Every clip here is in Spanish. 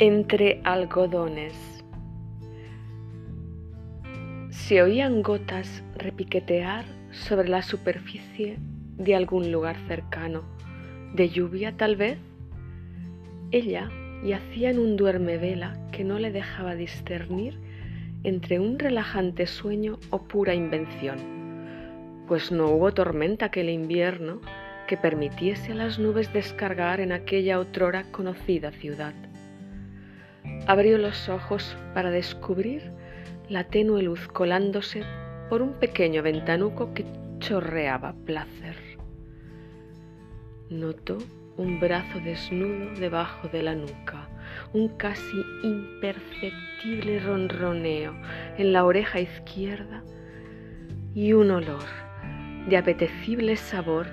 entre algodones. Se oían gotas repiquetear sobre la superficie de algún lugar cercano, de lluvia tal vez. Ella yacía en un duerme vela que no le dejaba discernir entre un relajante sueño o pura invención, pues no hubo tormenta aquel invierno que permitiese a las nubes descargar en aquella otrora conocida ciudad. Abrió los ojos para descubrir la tenue luz colándose por un pequeño ventanuco que chorreaba placer. Notó un brazo desnudo debajo de la nuca, un casi imperceptible ronroneo en la oreja izquierda y un olor de apetecible sabor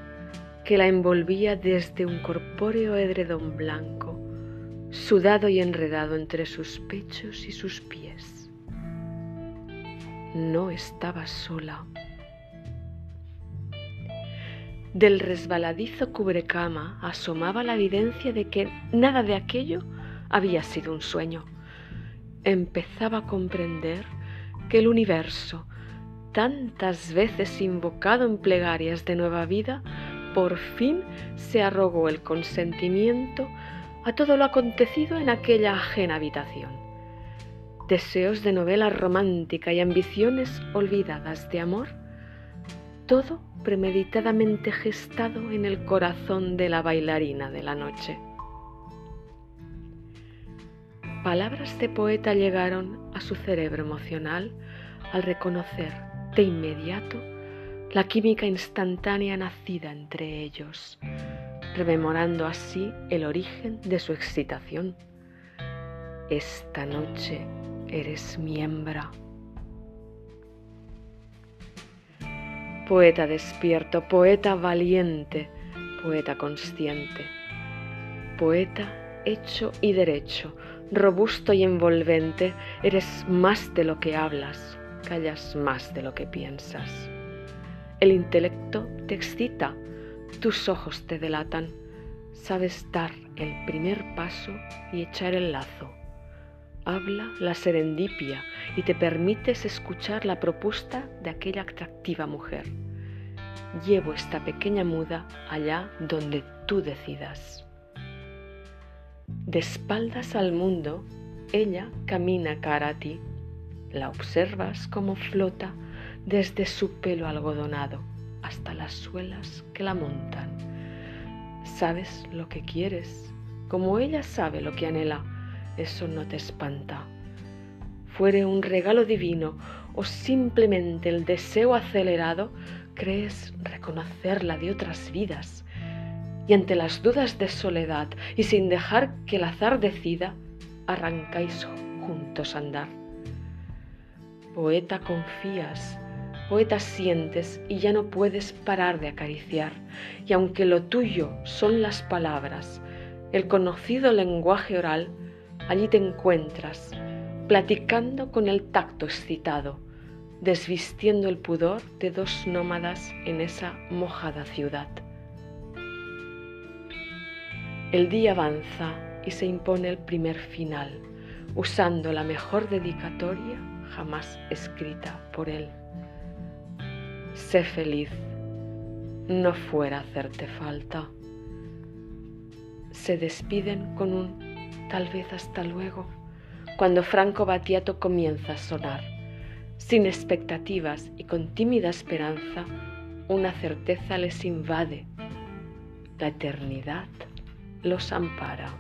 que la envolvía desde un corpóreo edredón blanco, sudado y enredado entre sus pechos y sus pies. No estaba sola. Del resbaladizo cubrecama asomaba la evidencia de que nada de aquello había sido un sueño. Empezaba a comprender que el universo, tantas veces invocado en plegarias de nueva vida, por fin se arrogó el consentimiento a todo lo acontecido en aquella ajena habitación. Deseos de novela romántica y ambiciones olvidadas de amor, todo premeditadamente gestado en el corazón de la bailarina de la noche. Palabras de poeta llegaron a su cerebro emocional al reconocer de inmediato la química instantánea nacida entre ellos, rememorando así el origen de su excitación. Esta noche eres mi hembra. Poeta despierto, poeta valiente, poeta consciente, poeta hecho y derecho, robusto y envolvente, eres más de lo que hablas, callas más de lo que piensas. El intelecto te excita, tus ojos te delatan, sabes dar el primer paso y echar el lazo. Habla la serendipia y te permites escuchar la propuesta de aquella atractiva mujer. Llevo esta pequeña muda allá donde tú decidas. De espaldas al mundo, ella camina cara a ti. La observas como flota desde su pelo algodonado hasta las suelas que la montan. Sabes lo que quieres, como ella sabe lo que anhela, eso no te espanta. Fuere un regalo divino o simplemente el deseo acelerado, crees reconocerla de otras vidas. Y ante las dudas de soledad y sin dejar que el azar decida, arrancáis juntos a andar. Poeta confías Poeta sientes y ya no puedes parar de acariciar, y aunque lo tuyo son las palabras, el conocido lenguaje oral, allí te encuentras, platicando con el tacto excitado, desvistiendo el pudor de dos nómadas en esa mojada ciudad. El día avanza y se impone el primer final, usando la mejor dedicatoria jamás escrita por él sé feliz, no fuera a hacerte falta. Se despiden con un tal vez hasta luego, cuando Franco Battiato comienza a sonar, sin expectativas y con tímida esperanza, una certeza les invade, la eternidad los ampara.